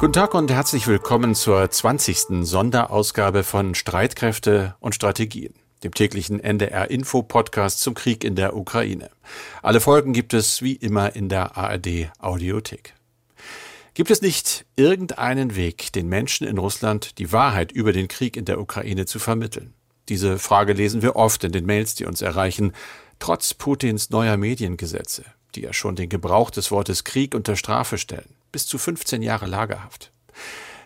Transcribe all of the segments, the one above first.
Guten Tag und herzlich willkommen zur 20. Sonderausgabe von Streitkräfte und Strategien, dem täglichen NDR Info Podcast zum Krieg in der Ukraine. Alle Folgen gibt es wie immer in der ARD Audiothek. Gibt es nicht irgendeinen Weg, den Menschen in Russland die Wahrheit über den Krieg in der Ukraine zu vermitteln? Diese Frage lesen wir oft in den Mails, die uns erreichen, trotz Putins neuer Mediengesetze, die ja schon den Gebrauch des Wortes Krieg unter Strafe stellen bis zu 15 Jahre Lagerhaft.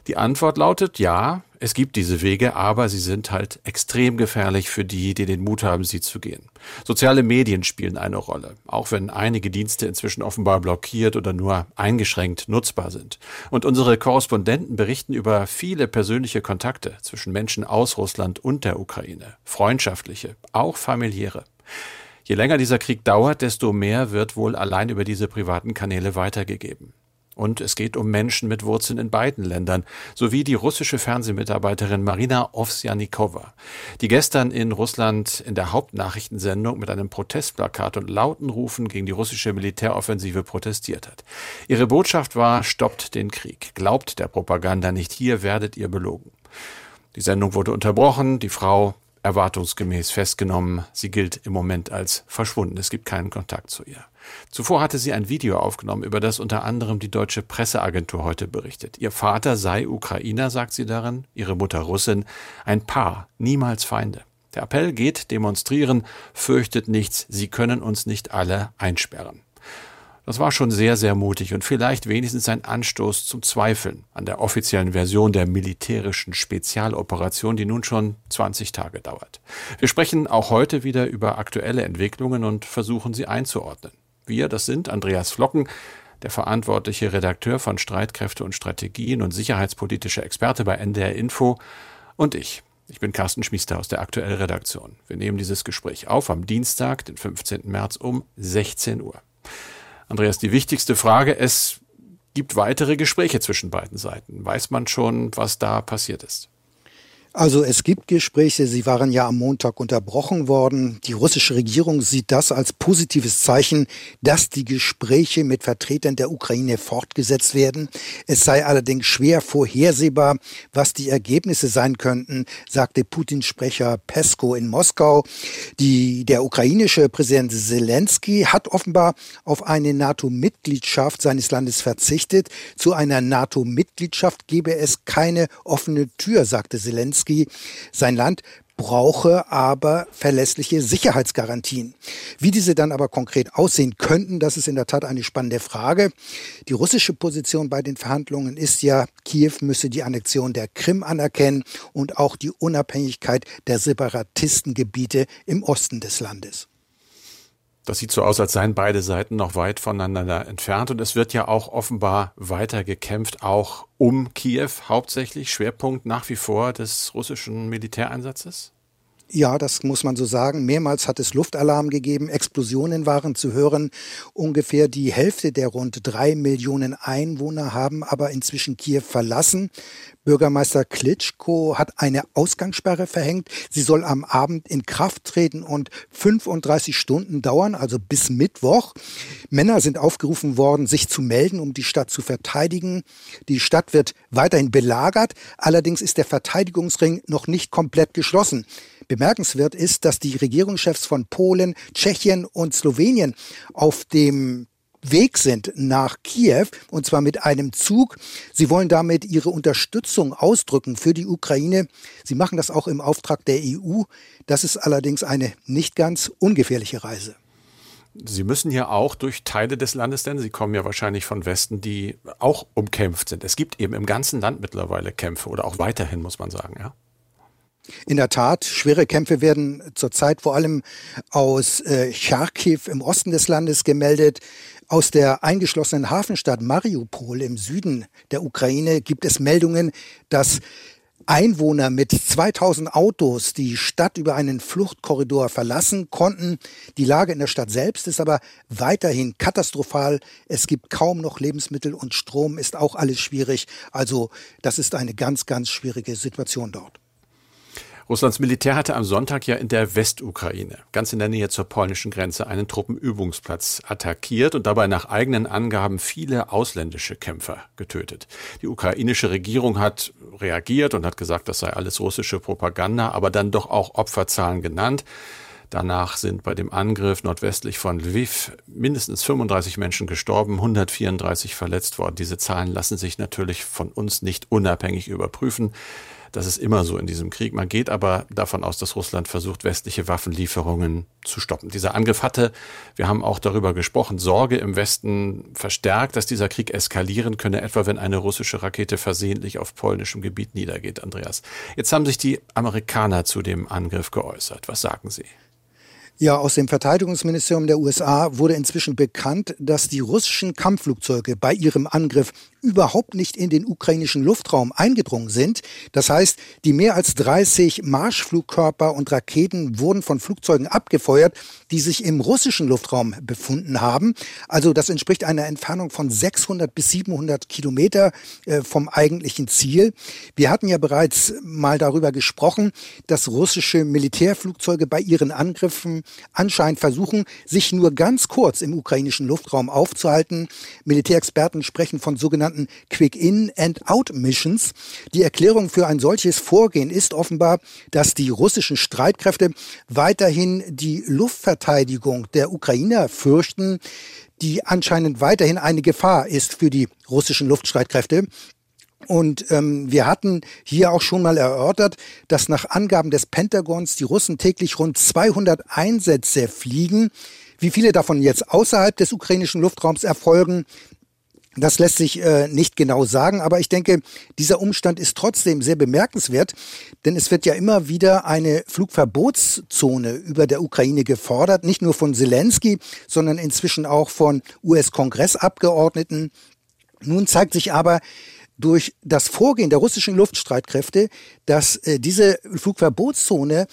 Die Antwort lautet ja, es gibt diese Wege, aber sie sind halt extrem gefährlich für die, die den Mut haben, sie zu gehen. Soziale Medien spielen eine Rolle, auch wenn einige Dienste inzwischen offenbar blockiert oder nur eingeschränkt nutzbar sind. Und unsere Korrespondenten berichten über viele persönliche Kontakte zwischen Menschen aus Russland und der Ukraine, freundschaftliche, auch familiäre. Je länger dieser Krieg dauert, desto mehr wird wohl allein über diese privaten Kanäle weitergegeben. Und es geht um Menschen mit Wurzeln in beiden Ländern, sowie die russische Fernsehmitarbeiterin Marina Ovsjanikova, die gestern in Russland in der Hauptnachrichtensendung mit einem Protestplakat und lauten Rufen gegen die russische Militäroffensive protestiert hat. Ihre Botschaft war, stoppt den Krieg, glaubt der Propaganda nicht, hier werdet ihr belogen. Die Sendung wurde unterbrochen, die Frau erwartungsgemäß festgenommen. Sie gilt im Moment als verschwunden. Es gibt keinen Kontakt zu ihr. Zuvor hatte sie ein Video aufgenommen, über das unter anderem die deutsche Presseagentur heute berichtet. Ihr Vater sei Ukrainer, sagt sie darin, ihre Mutter Russin, ein Paar, niemals Feinde. Der Appell geht, demonstrieren, fürchtet nichts, sie können uns nicht alle einsperren. Das war schon sehr, sehr mutig und vielleicht wenigstens ein Anstoß zum Zweifeln an der offiziellen Version der militärischen Spezialoperation, die nun schon 20 Tage dauert. Wir sprechen auch heute wieder über aktuelle Entwicklungen und versuchen sie einzuordnen. Wir, das sind Andreas Flocken, der verantwortliche Redakteur von Streitkräfte und Strategien und sicherheitspolitischer Experte bei NDR Info und ich. Ich bin Carsten Schmiester aus der aktuellen Redaktion. Wir nehmen dieses Gespräch auf am Dienstag, den 15. März um 16 Uhr. Andreas, die wichtigste Frage, es gibt weitere Gespräche zwischen beiden Seiten. Weiß man schon, was da passiert ist? Also es gibt Gespräche, sie waren ja am Montag unterbrochen worden. Die russische Regierung sieht das als positives Zeichen, dass die Gespräche mit Vertretern der Ukraine fortgesetzt werden. Es sei allerdings schwer vorhersehbar, was die Ergebnisse sein könnten, sagte Putins Sprecher Pesko in Moskau. Die, der ukrainische Präsident Zelensky hat offenbar auf eine NATO-Mitgliedschaft seines Landes verzichtet. Zu einer NATO-Mitgliedschaft gebe es keine offene Tür, sagte Zelensky. Zelensky, sein Land brauche aber verlässliche Sicherheitsgarantien. Wie diese dann aber konkret aussehen könnten, das ist in der Tat eine spannende Frage. Die russische Position bei den Verhandlungen ist ja, Kiew müsse die Annexion der Krim anerkennen und auch die Unabhängigkeit der Separatistengebiete im Osten des Landes. Das sieht so aus, als seien beide Seiten noch weit voneinander entfernt. Und es wird ja auch offenbar weiter gekämpft, auch um Kiew hauptsächlich. Schwerpunkt nach wie vor des russischen Militäreinsatzes? Ja, das muss man so sagen. Mehrmals hat es Luftalarm gegeben, Explosionen waren zu hören. Ungefähr die Hälfte der rund drei Millionen Einwohner haben aber inzwischen Kiew verlassen. Bürgermeister Klitschko hat eine Ausgangssperre verhängt. Sie soll am Abend in Kraft treten und 35 Stunden dauern, also bis Mittwoch. Männer sind aufgerufen worden, sich zu melden, um die Stadt zu verteidigen. Die Stadt wird weiterhin belagert. Allerdings ist der Verteidigungsring noch nicht komplett geschlossen. Bemerkenswert ist, dass die Regierungschefs von Polen, Tschechien und Slowenien auf dem Weg sind nach Kiew und zwar mit einem Zug. Sie wollen damit ihre Unterstützung ausdrücken für die Ukraine. Sie machen das auch im Auftrag der EU. Das ist allerdings eine nicht ganz ungefährliche Reise. Sie müssen ja auch durch Teile des Landes, denn Sie kommen ja wahrscheinlich von Westen, die auch umkämpft sind. Es gibt eben im ganzen Land mittlerweile Kämpfe oder auch weiterhin, muss man sagen, ja. In der Tat, schwere Kämpfe werden zurzeit vor allem aus äh, Charkiw im Osten des Landes gemeldet. Aus der eingeschlossenen Hafenstadt Mariupol im Süden der Ukraine gibt es Meldungen, dass Einwohner mit 2000 Autos die Stadt über einen Fluchtkorridor verlassen konnten. Die Lage in der Stadt selbst ist aber weiterhin katastrophal. Es gibt kaum noch Lebensmittel und Strom ist auch alles schwierig. Also das ist eine ganz, ganz schwierige Situation dort. Russlands Militär hatte am Sonntag ja in der Westukraine, ganz in der Nähe zur polnischen Grenze, einen Truppenübungsplatz attackiert und dabei nach eigenen Angaben viele ausländische Kämpfer getötet. Die ukrainische Regierung hat reagiert und hat gesagt, das sei alles russische Propaganda, aber dann doch auch Opferzahlen genannt. Danach sind bei dem Angriff nordwestlich von Lviv mindestens 35 Menschen gestorben, 134 verletzt worden. Diese Zahlen lassen sich natürlich von uns nicht unabhängig überprüfen. Das ist immer so in diesem Krieg. Man geht aber davon aus, dass Russland versucht, westliche Waffenlieferungen zu stoppen. Dieser Angriff hatte, wir haben auch darüber gesprochen, Sorge im Westen verstärkt, dass dieser Krieg eskalieren könne, etwa wenn eine russische Rakete versehentlich auf polnischem Gebiet niedergeht, Andreas. Jetzt haben sich die Amerikaner zu dem Angriff geäußert. Was sagen Sie? Ja, aus dem Verteidigungsministerium der USA wurde inzwischen bekannt, dass die russischen Kampfflugzeuge bei ihrem Angriff überhaupt nicht in den ukrainischen Luftraum eingedrungen sind. Das heißt, die mehr als 30 Marschflugkörper und Raketen wurden von Flugzeugen abgefeuert, die sich im russischen Luftraum befunden haben. Also das entspricht einer Entfernung von 600 bis 700 Kilometer äh, vom eigentlichen Ziel. Wir hatten ja bereits mal darüber gesprochen, dass russische Militärflugzeuge bei ihren Angriffen anscheinend versuchen, sich nur ganz kurz im ukrainischen Luftraum aufzuhalten. Militärexperten sprechen von sogenannten Quick-In and Out Missions. Die Erklärung für ein solches Vorgehen ist offenbar, dass die russischen Streitkräfte weiterhin die Luftverteidigung der Ukrainer fürchten, die anscheinend weiterhin eine Gefahr ist für die russischen Luftstreitkräfte. Und ähm, wir hatten hier auch schon mal erörtert, dass nach Angaben des Pentagons die Russen täglich rund 200 Einsätze fliegen. Wie viele davon jetzt außerhalb des ukrainischen Luftraums erfolgen, das lässt sich äh, nicht genau sagen, aber ich denke, dieser Umstand ist trotzdem sehr bemerkenswert, denn es wird ja immer wieder eine Flugverbotszone über der Ukraine gefordert, nicht nur von Zelensky, sondern inzwischen auch von US-Kongressabgeordneten. Nun zeigt sich aber, durch das Vorgehen der russischen Luftstreitkräfte, dass äh, diese Flugverbotszone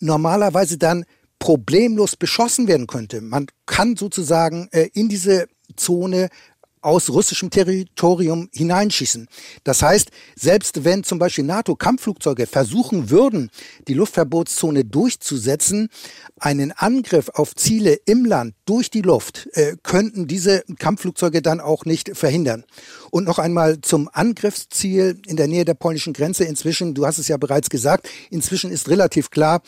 normalerweise dann problemlos beschossen werden könnte. Man kann sozusagen äh, in diese Zone aus russischem Territorium hineinschießen. Das heißt, selbst wenn zum Beispiel NATO-Kampfflugzeuge versuchen würden, die Luftverbotszone durchzusetzen, einen Angriff auf Ziele im Land durch die Luft, äh, könnten diese Kampfflugzeuge dann auch nicht verhindern. Und noch einmal zum Angriffsziel in der Nähe der polnischen Grenze. Inzwischen, du hast es ja bereits gesagt, inzwischen ist relativ klar,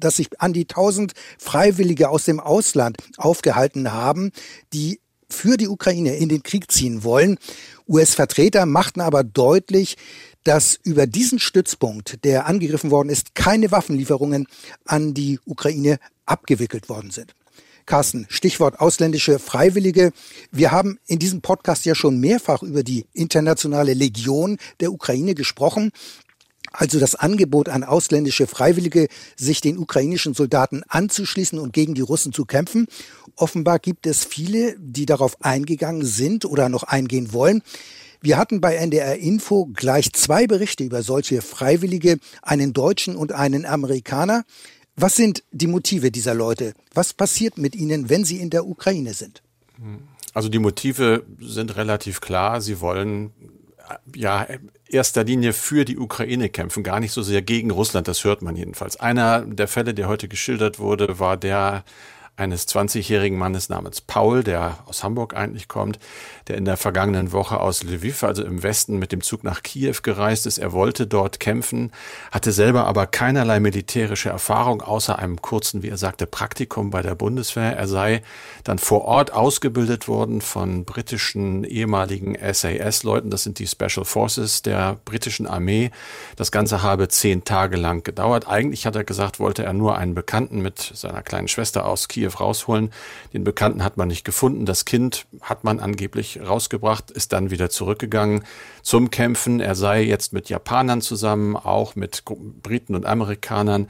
dass sich an die 1000 Freiwillige aus dem Ausland aufgehalten haben, die für die Ukraine in den Krieg ziehen wollen. US-Vertreter machten aber deutlich, dass über diesen Stützpunkt, der angegriffen worden ist, keine Waffenlieferungen an die Ukraine abgewickelt worden sind. Carsten, Stichwort ausländische Freiwillige. Wir haben in diesem Podcast ja schon mehrfach über die internationale Legion der Ukraine gesprochen. Also das Angebot an ausländische Freiwillige, sich den ukrainischen Soldaten anzuschließen und gegen die Russen zu kämpfen. Offenbar gibt es viele, die darauf eingegangen sind oder noch eingehen wollen. Wir hatten bei NDR Info gleich zwei Berichte über solche Freiwillige, einen Deutschen und einen Amerikaner. Was sind die Motive dieser Leute? Was passiert mit ihnen, wenn sie in der Ukraine sind? Also die Motive sind relativ klar. Sie wollen ja, erster Linie für die Ukraine kämpfen, gar nicht so sehr gegen Russland, das hört man jedenfalls. Einer der Fälle, der heute geschildert wurde, war der eines 20-jährigen Mannes namens Paul, der aus Hamburg eigentlich kommt, der in der vergangenen Woche aus Lviv, also im Westen, mit dem Zug nach Kiew gereist ist. Er wollte dort kämpfen, hatte selber aber keinerlei militärische Erfahrung, außer einem kurzen, wie er sagte, Praktikum bei der Bundeswehr. Er sei dann vor Ort ausgebildet worden von britischen ehemaligen SAS-Leuten. Das sind die Special Forces der britischen Armee. Das Ganze habe zehn Tage lang gedauert. Eigentlich hat er gesagt, wollte er nur einen Bekannten mit seiner kleinen Schwester aus Kiew rausholen. Den Bekannten hat man nicht gefunden. Das Kind hat man angeblich rausgebracht, ist dann wieder zurückgegangen zum Kämpfen. Er sei jetzt mit Japanern zusammen, auch mit Briten und Amerikanern.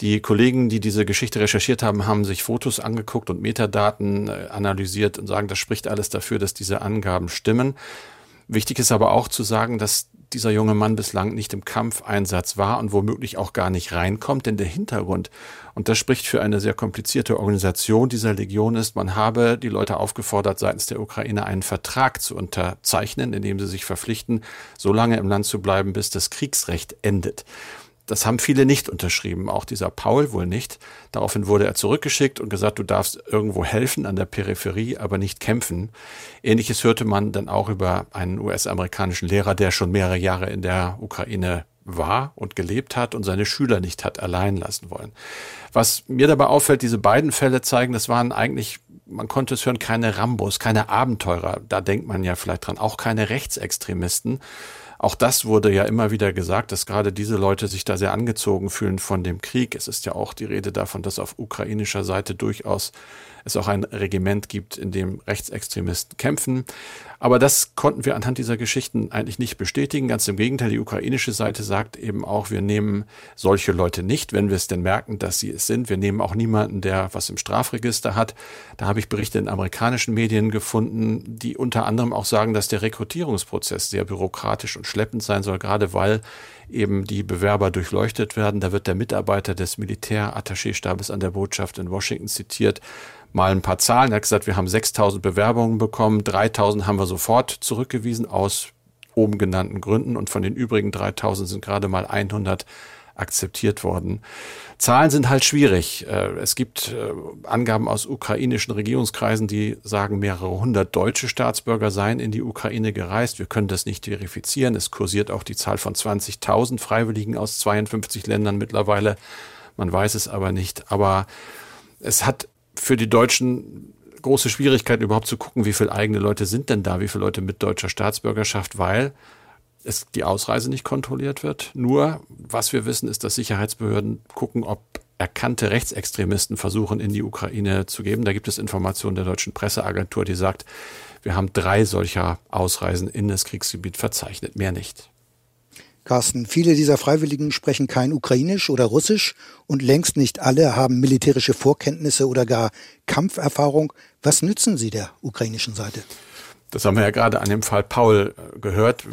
Die Kollegen, die diese Geschichte recherchiert haben, haben sich Fotos angeguckt und Metadaten äh, analysiert und sagen, das spricht alles dafür, dass diese Angaben stimmen. Wichtig ist aber auch zu sagen, dass dieser junge Mann bislang nicht im Kampfeinsatz war und womöglich auch gar nicht reinkommt, denn der Hintergrund, und das spricht für eine sehr komplizierte Organisation dieser Legion ist, man habe die Leute aufgefordert, seitens der Ukraine einen Vertrag zu unterzeichnen, in dem sie sich verpflichten, so lange im Land zu bleiben, bis das Kriegsrecht endet. Das haben viele nicht unterschrieben, auch dieser Paul wohl nicht. Daraufhin wurde er zurückgeschickt und gesagt, du darfst irgendwo helfen an der Peripherie, aber nicht kämpfen. Ähnliches hörte man dann auch über einen US-amerikanischen Lehrer, der schon mehrere Jahre in der Ukraine war und gelebt hat und seine Schüler nicht hat allein lassen wollen. Was mir dabei auffällt, diese beiden Fälle zeigen, das waren eigentlich, man konnte es hören, keine Rambos, keine Abenteurer. Da denkt man ja vielleicht dran, auch keine Rechtsextremisten. Auch das wurde ja immer wieder gesagt, dass gerade diese Leute sich da sehr angezogen fühlen von dem Krieg. Es ist ja auch die Rede davon, dass auf ukrainischer Seite durchaus es auch ein Regiment gibt, in dem Rechtsextremisten kämpfen. Aber das konnten wir anhand dieser Geschichten eigentlich nicht bestätigen. Ganz im Gegenteil, die ukrainische Seite sagt eben auch, wir nehmen solche Leute nicht, wenn wir es denn merken, dass sie es sind. Wir nehmen auch niemanden, der was im Strafregister hat. Da habe ich Berichte in amerikanischen Medien gefunden, die unter anderem auch sagen, dass der Rekrutierungsprozess sehr bürokratisch und schleppend sein soll, gerade weil eben die Bewerber durchleuchtet werden. Da wird der Mitarbeiter des Militärattachéstabes an der Botschaft in Washington zitiert mal ein paar Zahlen. Er hat gesagt, wir haben 6000 Bewerbungen bekommen, 3000 haben wir sofort zurückgewiesen aus oben genannten Gründen und von den übrigen 3000 sind gerade mal 100 akzeptiert worden. Zahlen sind halt schwierig. Äh, es gibt äh, Angaben aus ukrainischen Regierungskreisen, die sagen, mehrere hundert deutsche Staatsbürger seien in die Ukraine gereist. Wir können das nicht verifizieren. Es kursiert auch die Zahl von 20.000 Freiwilligen aus 52 Ländern mittlerweile. Man weiß es aber nicht. Aber es hat für die Deutschen große Schwierigkeit, überhaupt zu gucken, wie viele eigene Leute sind denn da, wie viele Leute mit deutscher Staatsbürgerschaft, weil es die Ausreise nicht kontrolliert wird. Nur, was wir wissen, ist, dass Sicherheitsbehörden gucken, ob erkannte Rechtsextremisten versuchen, in die Ukraine zu geben. Da gibt es Informationen der deutschen Presseagentur, die sagt, wir haben drei solcher Ausreisen in das Kriegsgebiet verzeichnet, mehr nicht. Carsten, viele dieser Freiwilligen sprechen kein Ukrainisch oder Russisch und längst nicht alle haben militärische Vorkenntnisse oder gar Kampferfahrung. Was nützen sie der ukrainischen Seite? Das haben wir ja gerade an dem Fall Paul äh, gehört,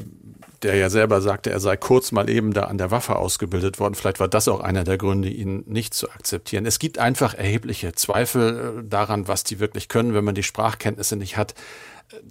der ja selber sagte, er sei kurz mal eben da an der Waffe ausgebildet worden. Vielleicht war das auch einer der Gründe, ihn nicht zu akzeptieren. Es gibt einfach erhebliche Zweifel äh, daran, was die wirklich können, wenn man die Sprachkenntnisse nicht hat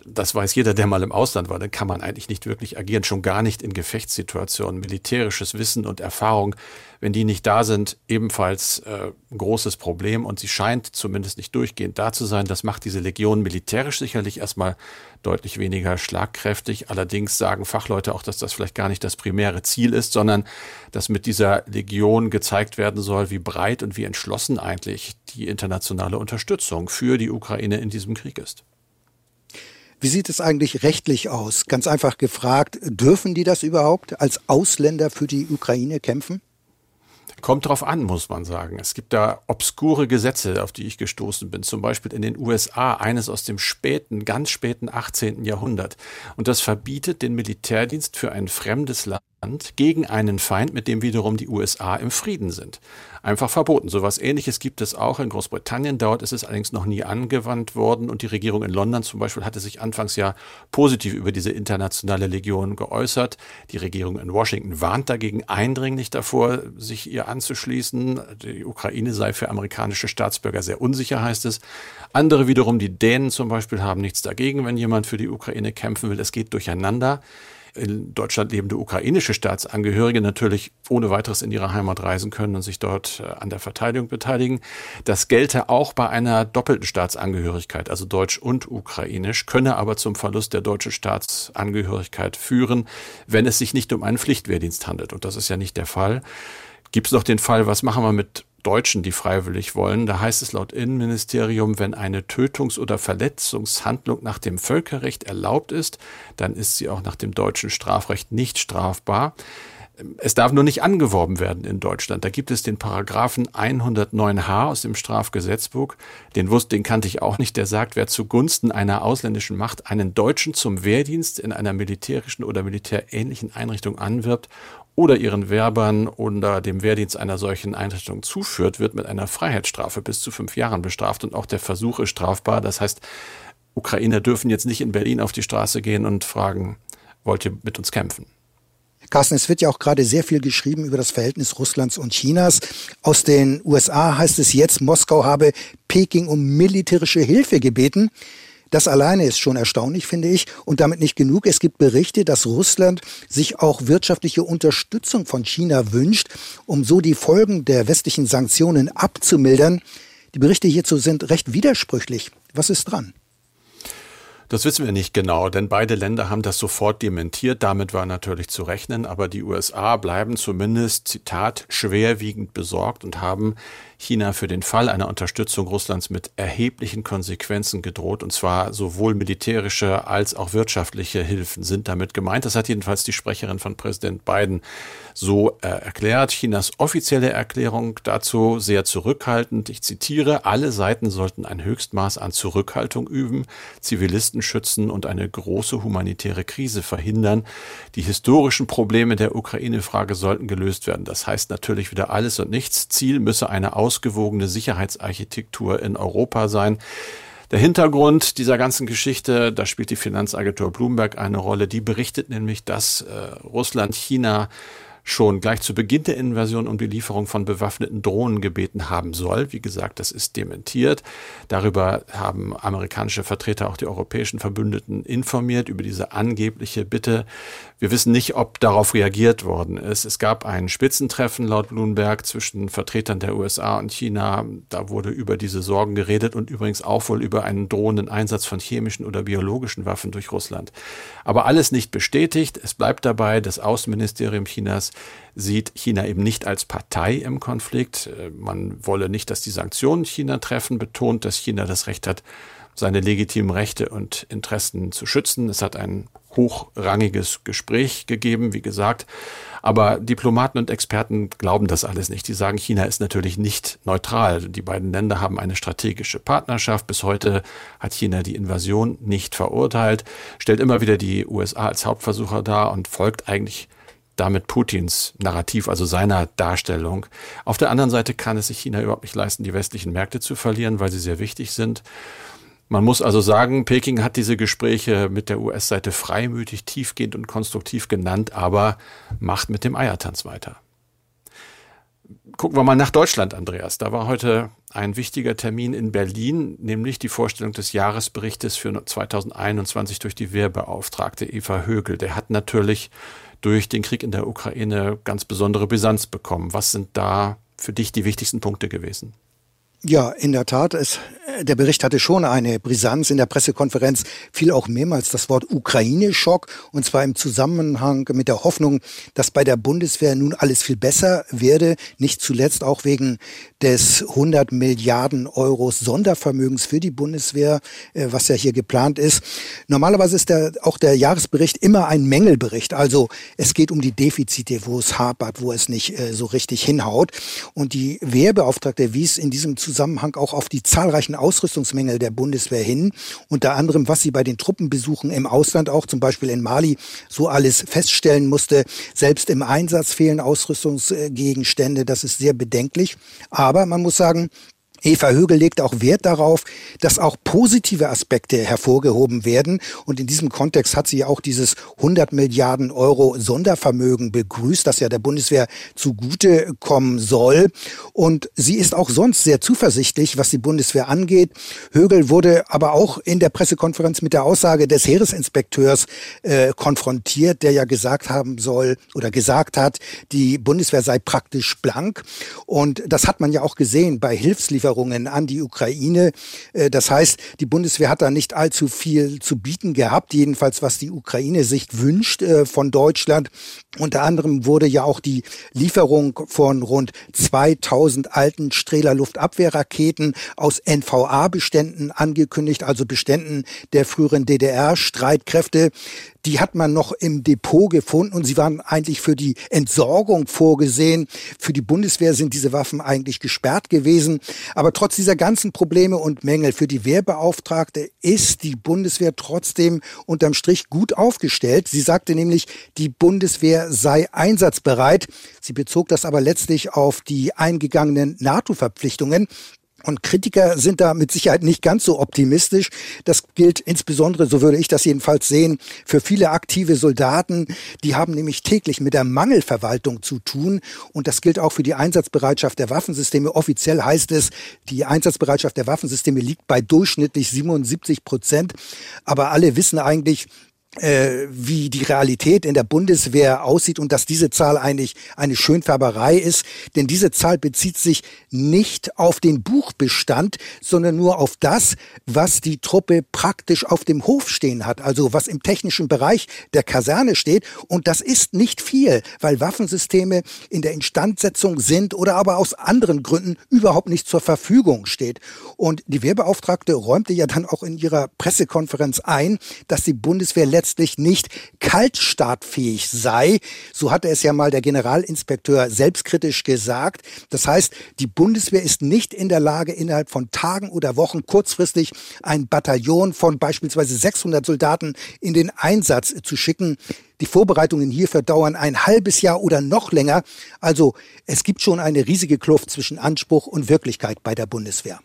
das weiß jeder, der mal im Ausland war, dann kann man eigentlich nicht wirklich agieren, schon gar nicht in Gefechtssituationen. Militärisches Wissen und Erfahrung, wenn die nicht da sind, ebenfalls äh, ein großes Problem und sie scheint zumindest nicht durchgehend da zu sein. Das macht diese Legion militärisch sicherlich erstmal deutlich weniger schlagkräftig. Allerdings sagen Fachleute auch, dass das vielleicht gar nicht das primäre Ziel ist, sondern dass mit dieser Legion gezeigt werden soll, wie breit und wie entschlossen eigentlich die internationale Unterstützung für die Ukraine in diesem Krieg ist. Wie sieht es eigentlich rechtlich aus? Ganz einfach gefragt, dürfen die das überhaupt als Ausländer für die Ukraine kämpfen? Kommt drauf an, muss man sagen. Es gibt da obskure Gesetze, auf die ich gestoßen bin. Zum Beispiel in den USA, eines aus dem späten, ganz späten 18. Jahrhundert. Und das verbietet den Militärdienst für ein fremdes Land gegen einen Feind, mit dem wiederum die USA im Frieden sind. Einfach verboten. So etwas ähnliches gibt es auch in Großbritannien. Dort ist es allerdings noch nie angewandt worden und die Regierung in London zum Beispiel hatte sich anfangs ja positiv über diese internationale Legion geäußert. Die Regierung in Washington warnt dagegen eindringlich davor, sich ihr anzuschließen. Die Ukraine sei für amerikanische Staatsbürger sehr unsicher, heißt es. Andere wiederum, die Dänen zum Beispiel, haben nichts dagegen, wenn jemand für die Ukraine kämpfen will. Es geht durcheinander in Deutschland lebende ukrainische Staatsangehörige natürlich ohne weiteres in ihre Heimat reisen können und sich dort äh, an der Verteidigung beteiligen. Das gelte auch bei einer doppelten Staatsangehörigkeit, also deutsch und ukrainisch, könne aber zum Verlust der deutschen Staatsangehörigkeit führen, wenn es sich nicht um einen Pflichtwehrdienst handelt. Und das ist ja nicht der Fall. Gibt es noch den Fall, was machen wir mit Deutschen, die freiwillig wollen. Da heißt es laut Innenministerium, wenn eine Tötungs- oder Verletzungshandlung nach dem Völkerrecht erlaubt ist, dann ist sie auch nach dem deutschen Strafrecht nicht strafbar. Es darf nur nicht angeworben werden in Deutschland. Da gibt es den Paragraphen 109h aus dem Strafgesetzbuch. Den wusste, den kannte ich auch nicht. Der sagt, wer zugunsten einer ausländischen Macht einen Deutschen zum Wehrdienst in einer militärischen oder militärähnlichen Einrichtung anwirbt oder ihren Werbern oder dem Wehrdienst einer solchen Einrichtung zuführt, wird mit einer Freiheitsstrafe bis zu fünf Jahren bestraft und auch der Versuch ist strafbar. Das heißt, Ukrainer dürfen jetzt nicht in Berlin auf die Straße gehen und fragen, wollt ihr mit uns kämpfen? Carsten, es wird ja auch gerade sehr viel geschrieben über das Verhältnis Russlands und Chinas. Aus den USA heißt es jetzt, Moskau habe Peking um militärische Hilfe gebeten. Das alleine ist schon erstaunlich, finde ich. Und damit nicht genug. Es gibt Berichte, dass Russland sich auch wirtschaftliche Unterstützung von China wünscht, um so die Folgen der westlichen Sanktionen abzumildern. Die Berichte hierzu sind recht widersprüchlich. Was ist dran? Das wissen wir nicht genau, denn beide Länder haben das sofort dementiert. Damit war natürlich zu rechnen, aber die USA bleiben zumindest, Zitat, schwerwiegend besorgt und haben China für den Fall einer Unterstützung Russlands mit erheblichen Konsequenzen gedroht, und zwar sowohl militärische als auch wirtschaftliche Hilfen sind damit gemeint. Das hat jedenfalls die Sprecherin von Präsident Biden so äh, erklärt. Chinas offizielle Erklärung dazu sehr zurückhaltend. Ich zitiere, alle Seiten sollten ein Höchstmaß an Zurückhaltung üben, Zivilisten schützen und eine große humanitäre Krise verhindern. Die historischen Probleme der Ukraine-Frage sollten gelöst werden. Das heißt natürlich wieder alles und nichts. Ziel müsse eine ausgewogene Sicherheitsarchitektur in Europa sein. Der Hintergrund dieser ganzen Geschichte, da spielt die Finanzagentur Bloomberg eine Rolle. Die berichtet nämlich, dass äh, Russland China schon gleich zu Beginn der Invasion um die Lieferung von bewaffneten Drohnen gebeten haben soll. Wie gesagt, das ist dementiert. Darüber haben amerikanische Vertreter auch die europäischen Verbündeten informiert über diese angebliche Bitte. Wir wissen nicht, ob darauf reagiert worden ist. Es gab ein Spitzentreffen laut Bloomberg zwischen Vertretern der USA und China. Da wurde über diese Sorgen geredet und übrigens auch wohl über einen drohenden Einsatz von chemischen oder biologischen Waffen durch Russland. Aber alles nicht bestätigt. Es bleibt dabei, das Außenministerium Chinas sieht China eben nicht als Partei im Konflikt. Äh, man wolle nicht, dass die Sanktionen China treffen, betont, dass China das Recht hat, seine legitimen Rechte und Interessen zu schützen. Es hat ein hochrangiges Gespräch gegeben, wie gesagt. Aber Diplomaten und Experten glauben das alles nicht. Die sagen, China ist natürlich nicht neutral. Die beiden Länder haben eine strategische Partnerschaft. Bis heute hat China die Invasion nicht verurteilt, stellt immer wieder die USA als Hauptversucher dar und folgt eigentlich damit Putins Narrativ, also seiner Darstellung. Auf der anderen Seite kann es sich China überhaupt nicht leisten, die westlichen Märkte zu verlieren, weil sie sehr wichtig sind. Man muss also sagen, Peking hat diese Gespräche mit der US-Seite freimütig, tiefgehend und konstruktiv genannt, aber macht mit dem Eiertanz weiter. Gucken wir mal nach Deutschland, Andreas. Da war heute ein wichtiger Termin in Berlin, nämlich die Vorstellung des Jahresberichtes für 2021 durch die Wehrbeauftragte Eva Högel. Der hat natürlich durch den Krieg in der Ukraine ganz besondere Brisanz bekommen. Was sind da für dich die wichtigsten Punkte gewesen? Ja, in der Tat. Es, der Bericht hatte schon eine Brisanz. In der Pressekonferenz fiel auch mehrmals das Wort Ukraine-Schock. Und zwar im Zusammenhang mit der Hoffnung, dass bei der Bundeswehr nun alles viel besser werde. Nicht zuletzt auch wegen des 100 Milliarden Euro Sondervermögens für die Bundeswehr, äh, was ja hier geplant ist. Normalerweise ist der, auch der Jahresbericht immer ein Mängelbericht. Also es geht um die Defizite, wo es hapert, wo es nicht äh, so richtig hinhaut. Und die Wehrbeauftragte wies in diesem Zusammenhang Zusammenhang auch auf die zahlreichen Ausrüstungsmängel der Bundeswehr hin, unter anderem, was sie bei den Truppenbesuchen im Ausland auch zum Beispiel in Mali so alles feststellen musste. Selbst im Einsatz fehlen Ausrüstungsgegenstände, das ist sehr bedenklich. Aber man muss sagen, Eva Högel legt auch Wert darauf, dass auch positive Aspekte hervorgehoben werden. Und in diesem Kontext hat sie auch dieses 100 Milliarden Euro Sondervermögen begrüßt, das ja der Bundeswehr zugute kommen soll. Und sie ist auch sonst sehr zuversichtlich, was die Bundeswehr angeht. Högel wurde aber auch in der Pressekonferenz mit der Aussage des Heeresinspekteurs äh, konfrontiert, der ja gesagt haben soll oder gesagt hat, die Bundeswehr sei praktisch blank. Und das hat man ja auch gesehen bei Hilfslieferungen Lieferungen an die Ukraine. Äh, das heißt, die Bundeswehr hat da nicht allzu viel zu bieten gehabt, jedenfalls was die Ukraine sich wünscht äh, von Deutschland. Unter anderem wurde ja auch die Lieferung von rund 2000 alten Strehler Luftabwehrraketen aus NVA-Beständen angekündigt, also Beständen der früheren DDR-Streitkräfte die hat man noch im Depot gefunden und sie waren eigentlich für die Entsorgung vorgesehen. Für die Bundeswehr sind diese Waffen eigentlich gesperrt gewesen. Aber trotz dieser ganzen Probleme und Mängel für die Wehrbeauftragte ist die Bundeswehr trotzdem unterm Strich gut aufgestellt. Sie sagte nämlich, die Bundeswehr sei einsatzbereit. Sie bezog das aber letztlich auf die eingegangenen NATO-Verpflichtungen. Und Kritiker sind da mit Sicherheit nicht ganz so optimistisch. Das gilt insbesondere, so würde ich das jedenfalls sehen, für viele aktive Soldaten. Die haben nämlich täglich mit der Mangelverwaltung zu tun. Und das gilt auch für die Einsatzbereitschaft der Waffensysteme. Offiziell heißt es, die Einsatzbereitschaft der Waffensysteme liegt bei durchschnittlich 77 Prozent. Aber alle wissen eigentlich, äh, wie die Realität in der Bundeswehr aussieht und dass diese Zahl eigentlich eine Schönfärberei ist. Denn diese Zahl bezieht sich nicht auf den Buchbestand, sondern nur auf das, was die Truppe praktisch auf dem Hof stehen hat, also was im technischen Bereich der Kaserne steht. Und das ist nicht viel, weil Waffensysteme in der Instandsetzung sind oder aber aus anderen Gründen überhaupt nicht zur Verfügung steht. Und die Wehrbeauftragte räumte ja dann auch in ihrer Pressekonferenz ein, dass die Bundeswehr letztlich nicht kaltstartfähig sei. So hatte es ja mal der Generalinspekteur selbstkritisch gesagt. Das heißt, die Bundeswehr ist nicht in der Lage, innerhalb von Tagen oder Wochen kurzfristig ein Bataillon von beispielsweise 600 Soldaten in den Einsatz zu schicken. Die Vorbereitungen hierfür dauern ein halbes Jahr oder noch länger. Also es gibt schon eine riesige Kluft zwischen Anspruch und Wirklichkeit bei der Bundeswehr.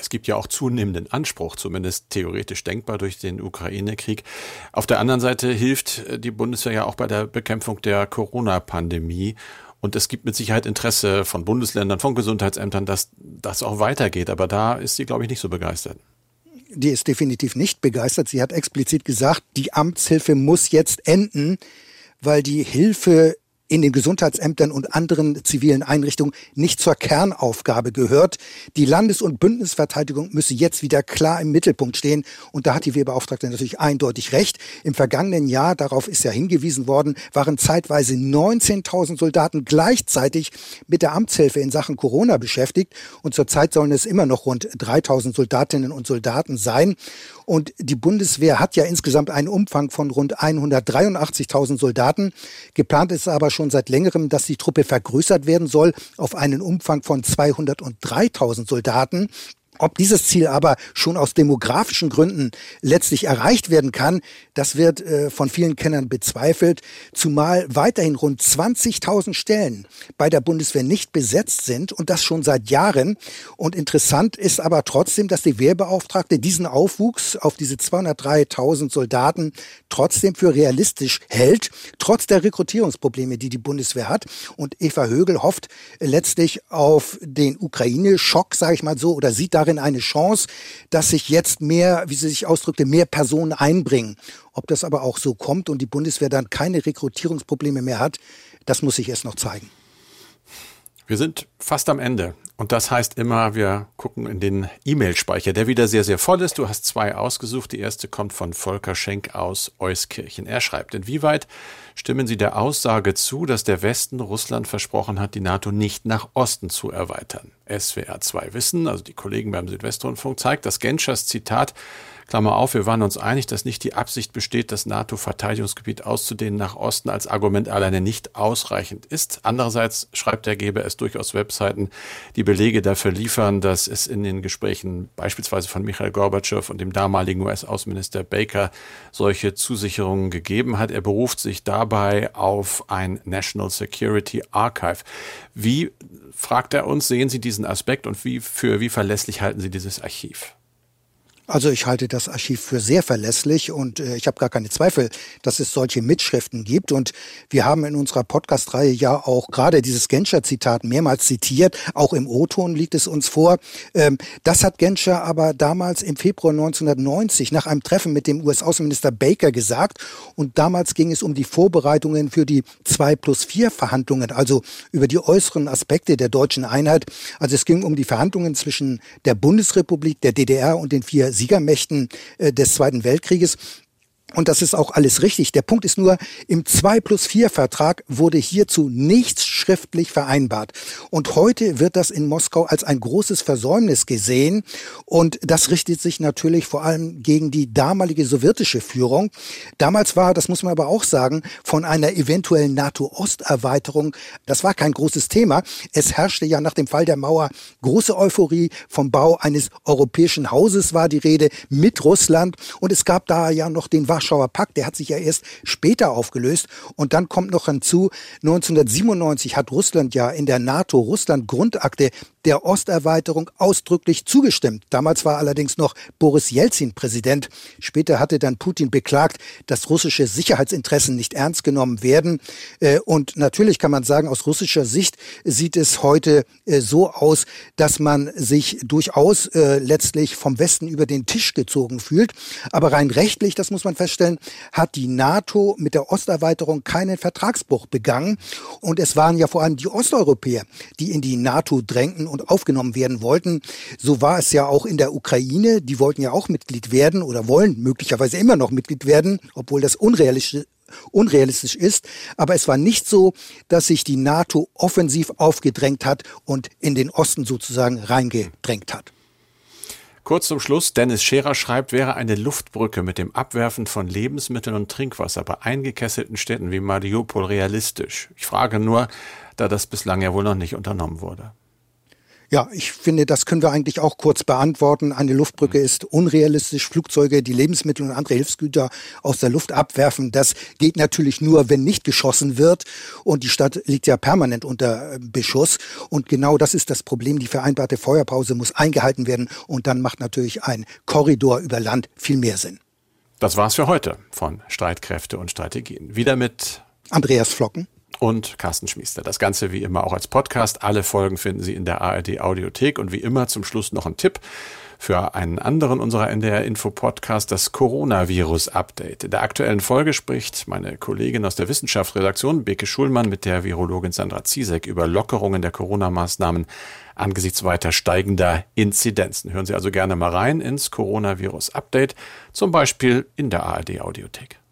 Es gibt ja auch zunehmenden Anspruch, zumindest theoretisch denkbar durch den Ukraine-Krieg. Auf der anderen Seite hilft die Bundeswehr ja auch bei der Bekämpfung der Corona-Pandemie. Und es gibt mit Sicherheit Interesse von Bundesländern, von Gesundheitsämtern, dass das auch weitergeht. Aber da ist sie, glaube ich, nicht so begeistert. Die ist definitiv nicht begeistert. Sie hat explizit gesagt, die Amtshilfe muss jetzt enden, weil die Hilfe in den Gesundheitsämtern und anderen zivilen Einrichtungen nicht zur Kernaufgabe gehört. Die Landes- und Bündnisverteidigung müsse jetzt wieder klar im Mittelpunkt stehen. Und da hat die Wehrbeauftragte natürlich eindeutig recht. Im vergangenen Jahr, darauf ist ja hingewiesen worden, waren zeitweise 19.000 Soldaten gleichzeitig mit der Amtshilfe in Sachen Corona beschäftigt. Und zurzeit sollen es immer noch rund 3.000 Soldatinnen und Soldaten sein. Und die Bundeswehr hat ja insgesamt einen Umfang von rund 183.000 Soldaten. Geplant ist aber schon seit längerem, dass die Truppe vergrößert werden soll auf einen Umfang von 203.000 Soldaten. Ob dieses Ziel aber schon aus demografischen Gründen letztlich erreicht werden kann, das wird äh, von vielen Kennern bezweifelt, zumal weiterhin rund 20.000 Stellen bei der Bundeswehr nicht besetzt sind und das schon seit Jahren. Und interessant ist aber trotzdem, dass die Wehrbeauftragte diesen Aufwuchs auf diese 203.000 Soldaten trotzdem für realistisch hält, trotz der Rekrutierungsprobleme, die die Bundeswehr hat. Und Eva Högel hofft letztlich auf den Ukraine-Schock, sage ich mal so, oder sieht darin eine Chance, dass sich jetzt mehr, wie sie sich ausdrückte, mehr Personen einbringen. Ob das aber auch so kommt und die Bundeswehr dann keine Rekrutierungsprobleme mehr hat, das muss sich erst noch zeigen. Wir sind fast am Ende. Und das heißt immer, wir gucken in den E-Mail-Speicher, der wieder sehr, sehr voll ist. Du hast zwei ausgesucht. Die erste kommt von Volker Schenk aus Euskirchen. Er schreibt, inwieweit stimmen Sie der Aussage zu, dass der Westen Russland versprochen hat, die NATO nicht nach Osten zu erweitern? SWR 2 Wissen, also die Kollegen beim Südwestrundfunk, zeigt, dass Genschers Zitat Klammer auf, wir waren uns einig, dass nicht die Absicht besteht, das NATO-Verteidigungsgebiet auszudehnen nach Osten als Argument alleine nicht ausreichend ist. Andererseits schreibt er, gebe es durchaus Webseiten, die Belege dafür liefern, dass es in den Gesprächen beispielsweise von Michael Gorbatschow und dem damaligen US-Außenminister Baker solche Zusicherungen gegeben hat. Er beruft sich dabei auf ein National Security Archive. Wie, fragt er uns, sehen Sie diesen Aspekt und wie, für wie verlässlich halten Sie dieses Archiv? Also ich halte das Archiv für sehr verlässlich und äh, ich habe gar keine Zweifel, dass es solche Mitschriften gibt. Und wir haben in unserer Podcast-Reihe ja auch gerade dieses Genscher-Zitat mehrmals zitiert. Auch im O-Ton liegt es uns vor. Ähm, das hat Genscher aber damals im Februar 1990 nach einem Treffen mit dem US-Außenminister Baker gesagt. Und damals ging es um die Vorbereitungen für die 2 plus 4 Verhandlungen, also über die äußeren Aspekte der deutschen Einheit. Also es ging um die Verhandlungen zwischen der Bundesrepublik, der DDR und den vier Siegermächten äh, des Zweiten Weltkrieges. Und das ist auch alles richtig. Der Punkt ist nur, im 2 plus 4 Vertrag wurde hierzu nichts schriftlich vereinbart. Und heute wird das in Moskau als ein großes Versäumnis gesehen. Und das richtet sich natürlich vor allem gegen die damalige sowjetische Führung. Damals war, das muss man aber auch sagen, von einer eventuellen NATO-Osterweiterung, das war kein großes Thema. Es herrschte ja nach dem Fall der Mauer große Euphorie vom Bau eines europäischen Hauses war die Rede mit Russland. Und es gab da ja noch den Pakt, der hat sich ja erst später aufgelöst. Und dann kommt noch hinzu, 1997 hat Russland ja in der NATO-Russland-Grundakte der Osterweiterung ausdrücklich zugestimmt. Damals war allerdings noch Boris Jelzin Präsident. Später hatte dann Putin beklagt, dass russische Sicherheitsinteressen nicht ernst genommen werden. Äh, und natürlich kann man sagen, aus russischer Sicht sieht es heute äh, so aus, dass man sich durchaus äh, letztlich vom Westen über den Tisch gezogen fühlt. Aber rein rechtlich, das muss man feststellen, hat die NATO mit der Osterweiterung keinen Vertragsbruch begangen. Und es waren ja vor allem die Osteuropäer, die in die NATO drängten und aufgenommen werden wollten. So war es ja auch in der Ukraine. Die wollten ja auch Mitglied werden oder wollen möglicherweise immer noch Mitglied werden, obwohl das unrealistisch unrealistisch ist. Aber es war nicht so, dass sich die NATO offensiv aufgedrängt hat und in den Osten sozusagen reingedrängt hat. Kurz zum Schluss, Dennis Scherer schreibt, wäre eine Luftbrücke mit dem Abwerfen von Lebensmitteln und Trinkwasser bei eingekesselten Städten wie Mariupol realistisch. Ich frage nur, da das bislang ja wohl noch nicht unternommen wurde. Ja, ich finde, das können wir eigentlich auch kurz beantworten. Eine Luftbrücke ist unrealistisch. Flugzeuge, die Lebensmittel und andere Hilfsgüter aus der Luft abwerfen, das geht natürlich nur, wenn nicht geschossen wird. Und die Stadt liegt ja permanent unter äh, Beschuss. Und genau das ist das Problem. Die vereinbarte Feuerpause muss eingehalten werden. Und dann macht natürlich ein Korridor über Land viel mehr Sinn. Das war's für heute von Streitkräfte und Strategien. Wieder mit Andreas Flocken und Carsten Schmiester. Das Ganze wie immer auch als Podcast. Alle Folgen finden Sie in der ARD Audiothek und wie immer zum Schluss noch ein Tipp für einen anderen unserer NDR Info Podcast, das Coronavirus Update. In der aktuellen Folge spricht meine Kollegin aus der Wissenschaftsredaktion, Beke Schulmann, mit der Virologin Sandra Ziesek über Lockerungen der Corona-Maßnahmen angesichts weiter steigender Inzidenzen. Hören Sie also gerne mal rein ins Coronavirus Update, zum Beispiel in der ARD Audiothek.